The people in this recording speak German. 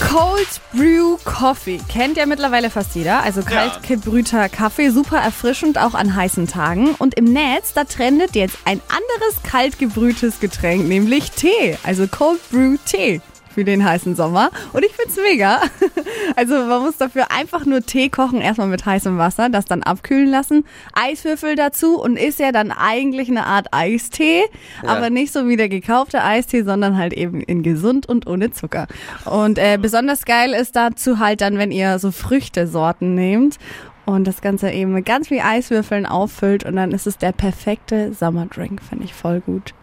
Cold Brew Coffee kennt ja mittlerweile fast jeder, also kalt gebrühter Kaffee, super erfrischend auch an heißen Tagen. Und im Netz, da trendet jetzt ein anderes kalt gebrühtes Getränk, nämlich Tee, also Cold Brew Tee für den heißen Sommer. Und ich find's mega. Also man muss dafür einfach nur Tee kochen, erstmal mit heißem Wasser, das dann abkühlen lassen, Eiswürfel dazu und ist ja dann eigentlich eine Art Eistee, aber nicht so wie der gekaufte Eistee, sondern halt eben in gesund und ohne Zucker. Und äh, besonders geil ist dazu halt dann, wenn ihr so Früchtesorten nehmt und das Ganze eben mit ganz viel Eiswürfeln auffüllt und dann ist es der perfekte Sommerdrink, finde ich voll gut.